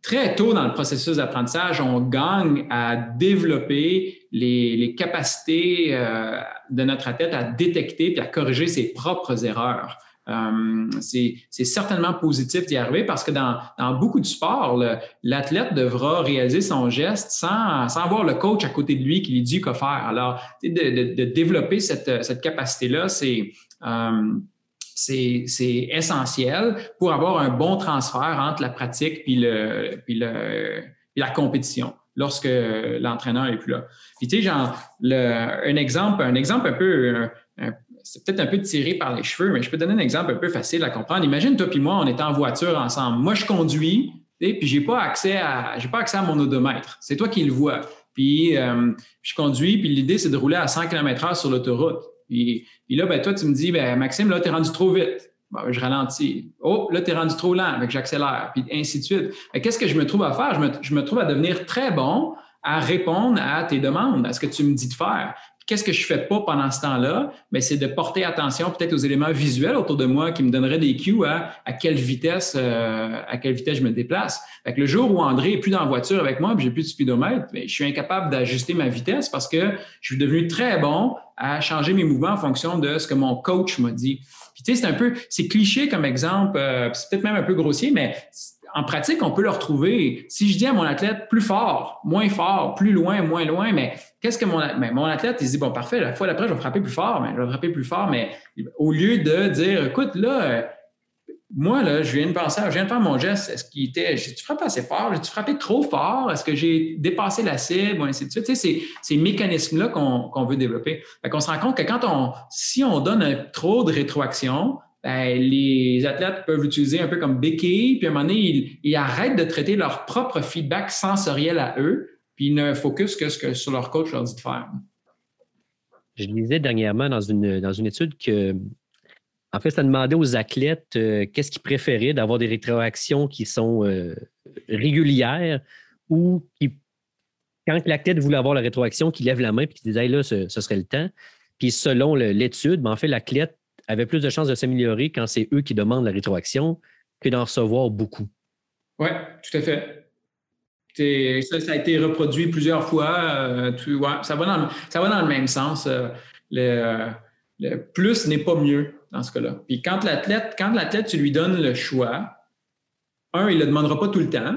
très tôt dans le processus d'apprentissage, on gagne à développer les, capacités euh, de notre athlète à détecter et à corriger ses propres erreurs. Euh, c'est certainement positif d'y arriver parce que dans, beaucoup de sports, l'athlète devra réaliser son geste sans, sans, avoir le coach à côté de lui qui lui dit quoi faire. Alors, de, développer cette, cette capacité-là, c'est euh, c'est essentiel pour avoir un bon transfert entre la pratique puis, le, puis, le, la compétition lorsque l'entraîneur est plus là. Puis tu sais, genre, un exemple, un exemple un peu, c'est peut-être un peu tiré par les cheveux, mais je peux donner un exemple un peu facile à comprendre. Imagine toi puis moi, on est en voiture ensemble. Moi, je conduis, et puis j'ai pas accès à, pas accès à mon odomètre. C'est toi qui le vois. Puis euh, je conduis, puis l'idée c'est de rouler à 100 km/h sur l'autoroute. Puis, là, ben, toi, tu me dis, ben, Maxime, là, tu es rendu trop vite. Ben, je ralentis. Oh, là, tu es rendu trop lent, j'accélère, puis ainsi de suite. Qu'est-ce que je me trouve à faire? Je me, trouve à devenir très bon à répondre à tes demandes, à ce que tu me dis de faire. Qu'est-ce que je fais pas pendant ce temps-là? Mais c'est de porter attention peut-être aux éléments visuels autour de moi qui me donneraient des cues à, à quelle vitesse euh, à quelle vitesse je me déplace. Fait le jour où André est plus dans la voiture avec moi, j'ai plus de speedomètre, ben, je suis incapable d'ajuster ma vitesse parce que je suis devenu très bon à changer mes mouvements en fonction de ce que mon coach m'a dit. Puis tu sais, c'est un peu, c'est cliché comme exemple, euh, c'est peut-être même un peu grossier, mais en pratique, on peut le retrouver. Si je dis à mon athlète plus fort, moins fort, plus loin, moins loin, mais qu'est-ce que mon, mon athlète, il se dit, bon, parfait, la fois d'après, je vais frapper plus fort, mais je vais frapper plus fort, mais au lieu de dire, écoute, là, euh, moi, là, je viens de penser, je viens de faire mon geste. Est-ce qu'il était, j'ai-tu frappé assez fort? J'ai-tu frappé trop fort? Est-ce que j'ai dépassé la cible? Ou ainsi de suite? Tu sais, c'est ces mécanismes-là qu'on veut développer. Qu'on se rend compte que quand on, si on donne trop de rétroaction, ben, les athlètes peuvent l'utiliser un peu comme béquille, puis à un moment donné, ils, arrêtent de traiter leur propre feedback sensoriel à eux, puis ils ne focusent que, ce que sur leur coach leur dit de faire. Je lisais dernièrement dans une, dans une étude que en fait, ça demandait aux athlètes euh, qu'est-ce qu'ils préféraient d'avoir des rétroactions qui sont euh, régulières ou qui, quand l'athlète voulait avoir la rétroaction, qu'il lève la main et qu'il disait là, ce, serait le temps. Puis selon l'étude, ben, en fait, l'athlète avait plus de chances de s'améliorer quand c'est eux qui demandent la rétroaction que d'en recevoir beaucoup. Oui, tout à fait. Ça, ça a été reproduit plusieurs fois. Euh, ça, va dans, ça va dans le même sens. le plus n'est pas mieux dans ce cas-là. Puis quand l'athlète, quand l'athlète, tu lui donnes le choix, un, il ne le demandera pas tout le temps,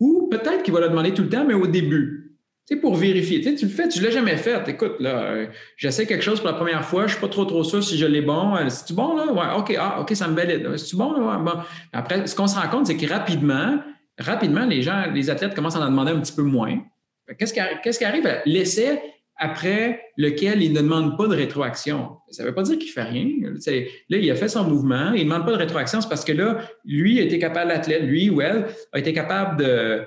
ou peut-être qu'il va le demander tout le temps, mais au début. Tu sais, pour vérifier. Tu, tu le fais, tu ne l'as jamais fait. Écoute, là, euh, j'essaie quelque chose pour la première fois, je ne suis pas trop trop sûr si je l'ai bon. Euh, c'est-tu bon, là? Ouais, OK, ah, OK, ça me valide. C'est-tu bon, là? bon. Après, ce qu'on se rend compte, c'est que rapidement, rapidement, les gens, les athlètes commencent à en demander un petit peu moins. Qu'est-ce qui, qu'est-ce qui arrive? L'essai après lequel il ne demande pas de rétroaction. Ça ne veut pas dire qu'il ne fait rien. Là, il a fait son mouvement, il ne demande pas de rétroaction, c'est parce que là, lui a été capable, l'athlète, lui ou elle, a été capable de.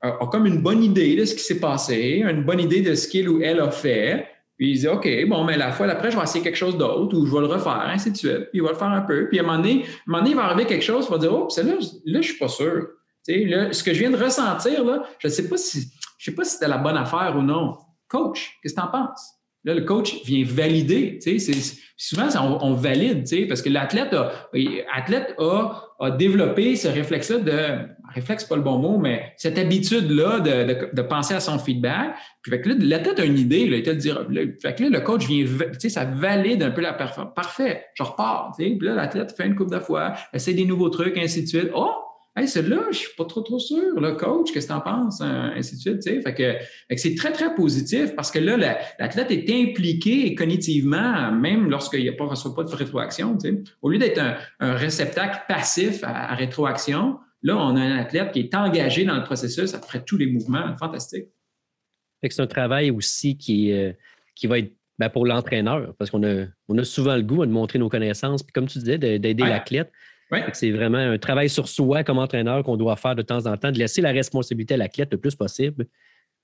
a, comme une bonne idée de ce qui s'est passé, une bonne idée de ce qu'il ou elle a fait. Puis il dit OK, bon, mais la fois d'après, je vais essayer quelque chose d'autre ou je vais le refaire, ainsi de suite. Puis il va le faire un peu. Puis à un moment donné, moment donné il va arriver quelque chose, il va dire Oh, là, là, je ne suis pas sûr. Là, ce que je viens de ressentir, là, je ne sais pas si je sais pas si c'était la bonne affaire ou non. Coach, qu'est-ce que tu en penses? Là, le coach vient valider. Souvent, on, valide, parce que l'athlète a, athlète a, développé ce réflexe-là de. Réflexe, pas le bon mot, mais cette habitude-là de, penser à son feedback. Puis fait que là, l'athlète a une idée, là, il le dira. Fait que là, le coach vient, ça valide un peu la performance. Parfait, je repars. Puis là, l'athlète fait une coupe de fois, essaie des nouveaux trucs, ainsi de suite. Oh, Hey, celle-là, je suis pas trop, trop sûr. Le coach, qu'est-ce que tu en penses? Ainsi de suite. Fait que, c'est très, très positif parce que là, l'athlète est impliqué cognitivement, même lorsqu'il ne reçoit pas de rétroaction. Au lieu d'être un, réceptacle passif à, rétroaction, là, on a un athlète qui est engagé dans le processus après tous les mouvements. Fantastique. C'est un travail aussi qui, euh, qui va être ben, pour l'entraîneur, parce qu'on a, on a souvent le goût de montrer nos connaissances, puis comme tu disais, d'aider l'athlète. C'est vraiment un travail sur soi comme entraîneur qu'on doit faire de temps en temps, de laisser la responsabilité à l'athlète le plus possible,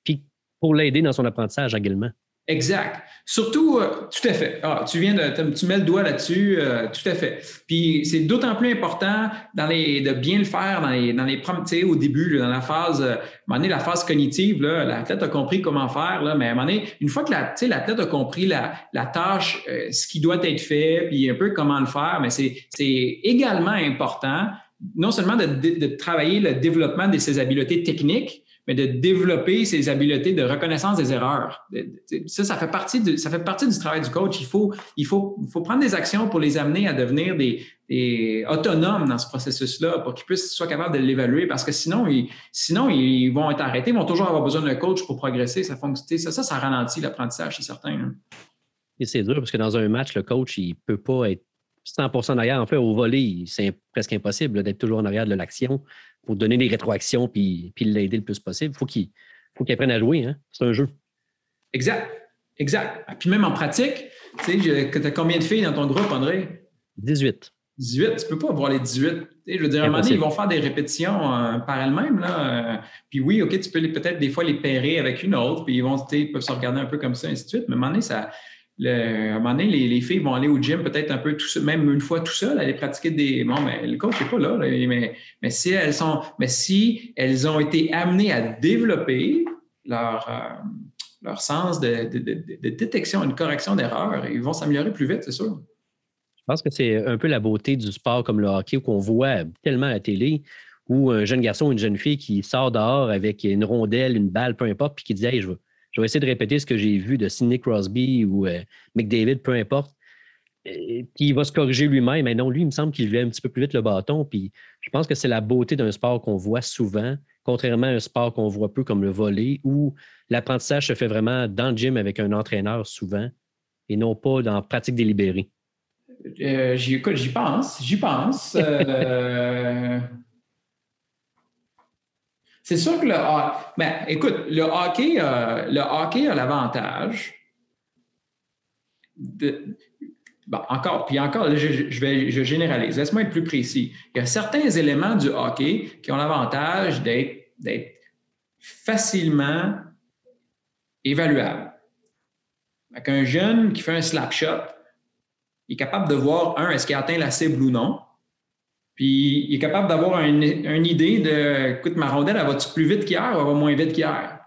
puis pour l'aider dans son apprentissage également. Exact. Surtout, euh, tout à fait. Ah, tu viens de, tu mets le doigt là-dessus, euh, tout à fait. Puis c'est d'autant plus important dans les, de bien le faire dans les, dans les au début, dans la phase, euh, à un donné, la phase conitive, l'athlète a compris comment faire, là, mais à un moment donné, une fois que l'athlète a compris la, la tâche, ce qui doit être fait, puis un peu comment le faire, mais c'est également important non seulement de, de, de travailler le développement de ses habiletés techniques, mais de développer ses habiletés de reconnaissance des erreurs. Ça, ça fait partie du, ça fait partie du travail du coach. Il faut, il faut, faut prendre des actions pour les amener à devenir des autonomes dans ce processus-là pour qu'ils puissent soient capables de l'évaluer parce que sinon, ils, sinon, ils vont être arrêtés, ils vont toujours avoir besoin d'un coach pour progresser. Ça, ça, ça, ça ralentit l'apprentissage, c'est certain. Hein. Et c'est dur parce que dans un match, le coach, il ne peut pas être 100 en arrière. En fait, au volet, c'est presque impossible d'être toujours en arrière de l'action pour donner des rétroactions puis, puis l'aider le plus possible. Faut il faut qu'il apprenne à jouer. Hein? C'est un jeu. Exact. Exact. Puis même en pratique, tu sais, tu as combien de filles dans ton groupe, André? 18. 18, tu ne peux pas avoir les 18. je veux dire, à un moment donné, ils vont faire des répétitions euh, par elles-mêmes. Là, euh, puis oui, OK, tu peux peut-être des fois les pairer avec une autre, puis ils vont, ils peuvent se regarder un peu comme ça, ainsi de suite. Mais à un moment donné, ça, à un moment donné, les, filles vont aller au gym peut-être un peu tout seul, même une fois tout seul, aller pratiquer des. Bon, mais le coach n'est pas là, mais, si elles sont, mais si elles ont été amenées à développer leur, euh, leur sens de, de, détection et de correction d'erreurs, ils vont s'améliorer plus vite, c'est sûr. Je pense que c'est un peu la beauté du sport comme le hockey qu'on voit tellement à la télé, où un jeune garçon ou une jeune fille qui sort dehors avec une rondelle, une balle, peu importe, puis qui dit Hey, je veux je vais essayer de répéter ce que j'ai vu de Sidney Crosby ou euh, McDavid, peu importe. Puis il va se corriger lui-même. Mais non, lui, il me semble qu'il levait un petit peu plus vite le bâton. Puis je pense que c'est la beauté d'un sport qu'on voit souvent, contrairement à un sport qu'on voit peu comme le volley, où l'apprentissage se fait vraiment dans le gym avec un entraîneur souvent et non pas dans pratique délibérée. Euh, j'y, j'y pense, j'y pense. Euh, c'est sûr que le ben, écoute, le hockey, le hockey a l'avantage de, encore, puis encore, je, vais, je généralise. Laisse-moi être plus précis. Il y a certains éléments du hockey qui ont l'avantage d'être facilement évaluables. un jeune qui fait un slap shot, il est capable de voir, un, est-ce qu'il a atteint la cible ou non? Puis il est capable d'avoir une, idée de, écoute, ma rondelle, elle va-tu plus vite qu'hier ou elle va moins vite qu'hier?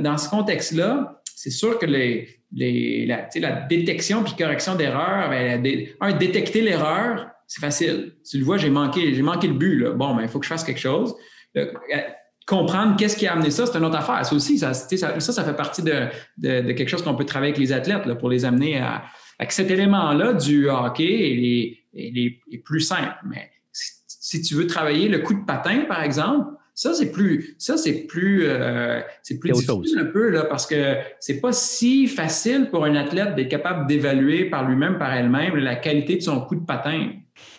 dans ce contexte-là, c'est sûr que les, la, la, détection puis correction d'erreur, ben, un, détecter l'erreur, c'est facile. Tu le vois, j'ai manqué, j'ai manqué le but. Là. Bon, ben, il faut que je fasse quelque chose. Euh, comprendre qu'est-ce qui a amené ça, c'est une autre affaire. Ça aussi, ça, ça, ça, fait partie de, de, quelque chose qu'on peut travailler avec les athlètes là, pour les amener à. Avec cet élément-là du hockey est, plus simple. Mais si tu veux travailler le coup de patin, par exemple, ça, c'est plus, ça, c'est plus, euh, c'est plus difficile un peu, là, parce que c'est pas si facile pour un athlète d'être capable d'évaluer par lui-même, par elle-même, la qualité de son coup de patin.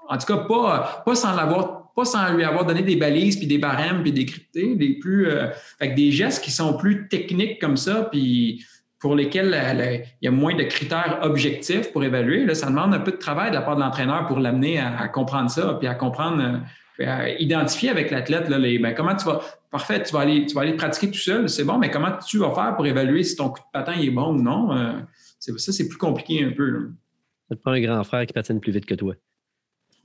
En tout cas, pas, pas sans l'avoir, pas sans lui avoir donné des balises, puis des barèmes, puis des cryptés, des plus, euh, avec des gestes qui sont plus techniques comme ça, puis pour lesquels il y a moins de critères objectifs pour évaluer. Là, ça demande un peu de travail de la part de l'entraîneur pour l'amener à, comprendre ça, puis à comprendre euh, identifier avec l'athlète les, ben, comment tu vas. Parfait, tu vas aller, tu vas aller pratiquer tout seul, c'est bon, mais comment tu vas faire pour évaluer si ton coup de patin est bon ou non? Euh, ça, c'est plus compliqué un peu. Ça te prend un grand frère qui patine plus vite que toi.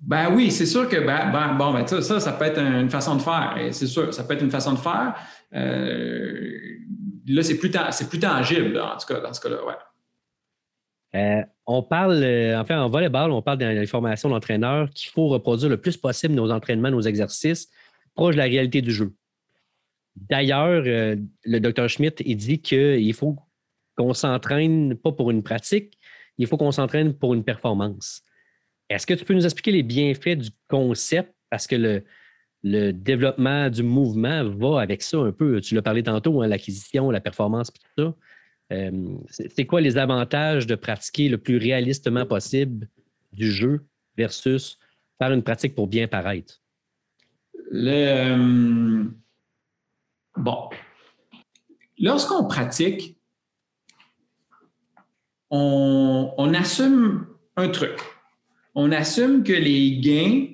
Ben oui, c'est sûr que ben, ben bon, ben, ça, ça, peut être une façon de faire. C'est sûr, ça peut être une façon de faire. Euh, là, c'est plus, tangible, en tout cas, dans ce cas-là. Euh, on parle, euh, enfin, en volleyball, on parle dans l'information d'entraîneur qu'il faut reproduire le plus possible nos entraînements, nos exercices, proches de la réalité du jeu. D'ailleurs, euh, le docteur Schmidt dit qu'il faut qu'on s'entraîne pas pour une pratique, il faut qu'on s'entraîne pour une performance. Est-ce que tu peux nous expliquer les bienfaits du concept? Parce que le, le développement du mouvement va avec ça un peu. Tu l'as parlé tantôt, hein, l'acquisition, la performance, tout ça. Euh, c'est quoi les avantages de pratiquer le plus réalistement possible du jeu versus faire une pratique pour bien paraître? Le, bon. Lorsqu'on pratique, on assume un truc. On assume que les gains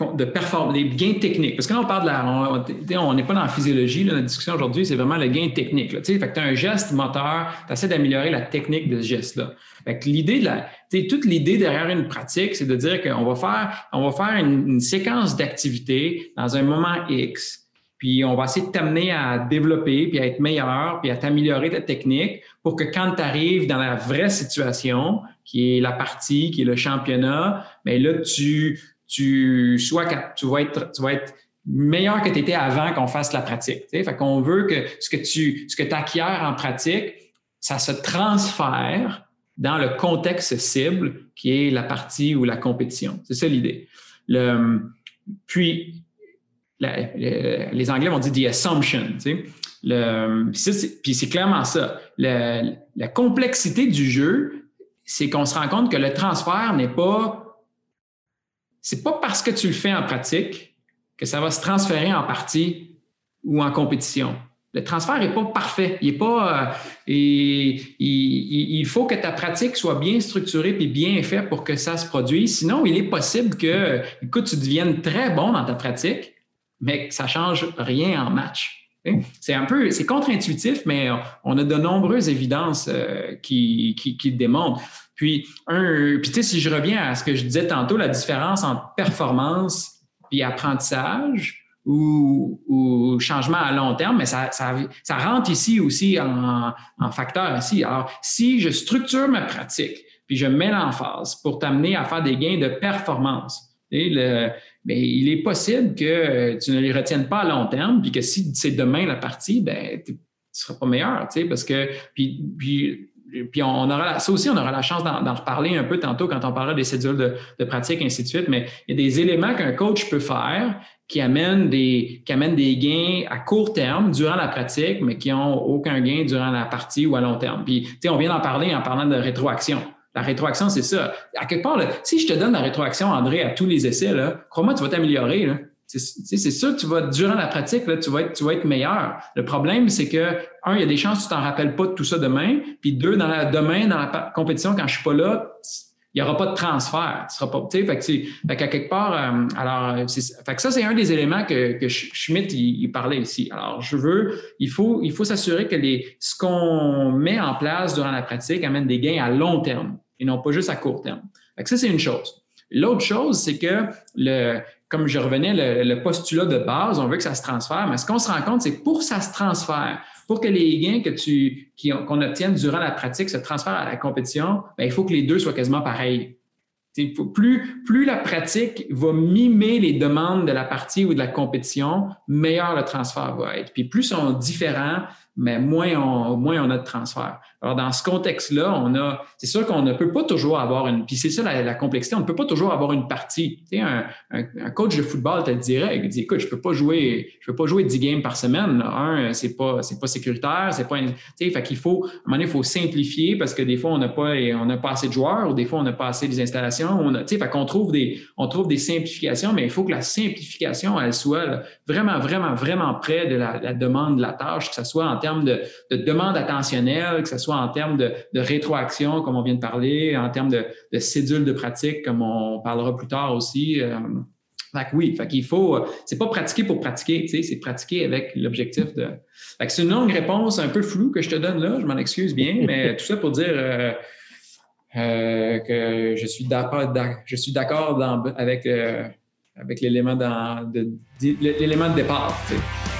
de performance, les gains techniques. Parce que quand on parle de la. On n'est pas dans la physiologie, la discussion aujourd'hui, c'est vraiment le gain technique. Là, fait que tu as un geste moteur, tu essaies d'améliorer la technique de ce geste-là. Fait que l'idée de la. Toute l'idée derrière une pratique, c'est de dire qu'on va faire, on va faire une, séquence d'activités dans un moment X, puis on va essayer de t'amener à développer, puis à être meilleur, puis à t'améliorer ta technique pour que quand tu arrives dans la vraie situation, qui est la partie, qui est le championnat, mais ben là, tu tu sois tu vas être, tu vas être meilleur que tu étais avant qu'on fasse la pratique. Fait qu'on veut que ce que tu ce que acquiers en pratique, ça se transfère dans le contexte cible qui est la partie ou la compétition. C'est ça l'idée. Le, puis, les Anglais vont dire the assumption. Le, puis c'est clairement ça. la complexité du jeu, c'est qu'on se rend compte que le transfert n'est pas c'est pas parce que tu le fais en pratique que ça va se transférer en partie ou en compétition. Le transfert n'est pas parfait. Il est pas. Euh, il, faut que ta pratique soit bien structurée et bien faite pour que ça se produise. Sinon, il est possible que, écoute, tu deviennes très bon dans ta pratique, mais que ça change rien en match. C'est un peu, c'est contre-intuitif, mais on a de nombreuses évidences euh, qui, qui, qui le démontrent. Puis, un, puis tu sais, si je reviens à ce que je disais tantôt, la différence entre performance et apprentissage ou, changement à long terme, mais ça, ça, rentre ici aussi en, facteur ici. Alors, si je structure ma pratique, puis je mets l'emphase pour t'amener à faire des gains de performance, mais il est possible que tu ne les retiennes pas à long terme, puis que si c'est demain la partie, ben, tu ne seras pas meilleur, parce que, puis, puis puis on aura ça aussi, on aura la chance d'en reparler un peu tantôt quand on parlera des cédules de, de pratique, ainsi de suite. Mais il y a des éléments qu'un coach peut faire qui amènent des, qui amènent des gains à court terme durant la pratique, mais qui n'ont aucun gain durant la partie ou à long terme. Puis, tu sais, on vient d'en parler en parlant de rétroaction. La rétroaction, c'est ça. À quelque part, si je te donne la rétroaction, André, à tous les essais, crois-moi, tu vas t'améliorer. C'est sûr tu vas, durant la pratique, là, tu, vas être, tu vas être meilleur. Le problème, c'est que, un, il y a des chances que tu t'en rappelles pas de tout ça demain. Puis deux, dans la, demain, dans la compétition, quand je suis pas là, il n'y aura pas de transfert. Tu seras pas, fait que, fait qu'à quelque part, euh, alors, fait que ça, c'est un des éléments que, que Schmidt, il, parlait ici. Alors, je veux, il faut, il faut s'assurer que les, ce qu'on met en place durant la pratique amène des gains à long terme et non pas juste à court terme. Fait que ça, c'est une chose. L'autre chose, c'est que le, comme je revenais, le, postulat de base, on veut que ça se transfère, mais ce qu'on se rend compte, c'est que pour ça se transfère, pour que les gains que tu, qu'on obtienne durant la pratique se transfèrent à la compétition, bien, il faut que les deux soient quasiment pareils. plus, plus la pratique va mimer les demandes de la partie ou de la compétition, meilleur le transfert va être. Puis plus ils sont différents, mais moins on, moins on a de transfert. Alors, dans ce contexte-là, on a, c'est sûr qu'on ne peut pas toujours avoir une, puis c'est ça la, complexité, on ne peut pas toujours avoir une partie. Tu sais, un, coach de football te le dirait, il dit, écoute, je peux pas jouer, je peux pas jouer 10 games par semaine. Un, c'est pas, c'est pas sécuritaire, c'est pas, tu sais, fait qu'il faut, à un moment donné, il faut simplifier parce que des fois, on n'a pas, on n'a pas assez de joueurs ou des fois, on n'a pas assez des installations. On a, tu sais, fait qu'on trouve des, on trouve des simplifications, mais il faut que la simplification, elle soit vraiment, vraiment, vraiment près de la, demande de la tâche, que ce soit en termes de, de demande attentionnelle, que ce soit en termes de, rétroaction, comme on vient de parler, en termes de, de cédule de pratique, comme on parlera plus tard aussi. Euh, fait que oui, fait qu'il faut, c'est pas pratiquer pour pratiquer, tu sais, c'est pratiquer avec l'objectif de. Fait que c'est une longue réponse un peu floue que je te donne là, je m'en excuse bien, mais tout ça pour dire euh, euh, que je suis d'accord, je suis d'accord avec, avec l'élément de, l'élément de départ. Tu sais.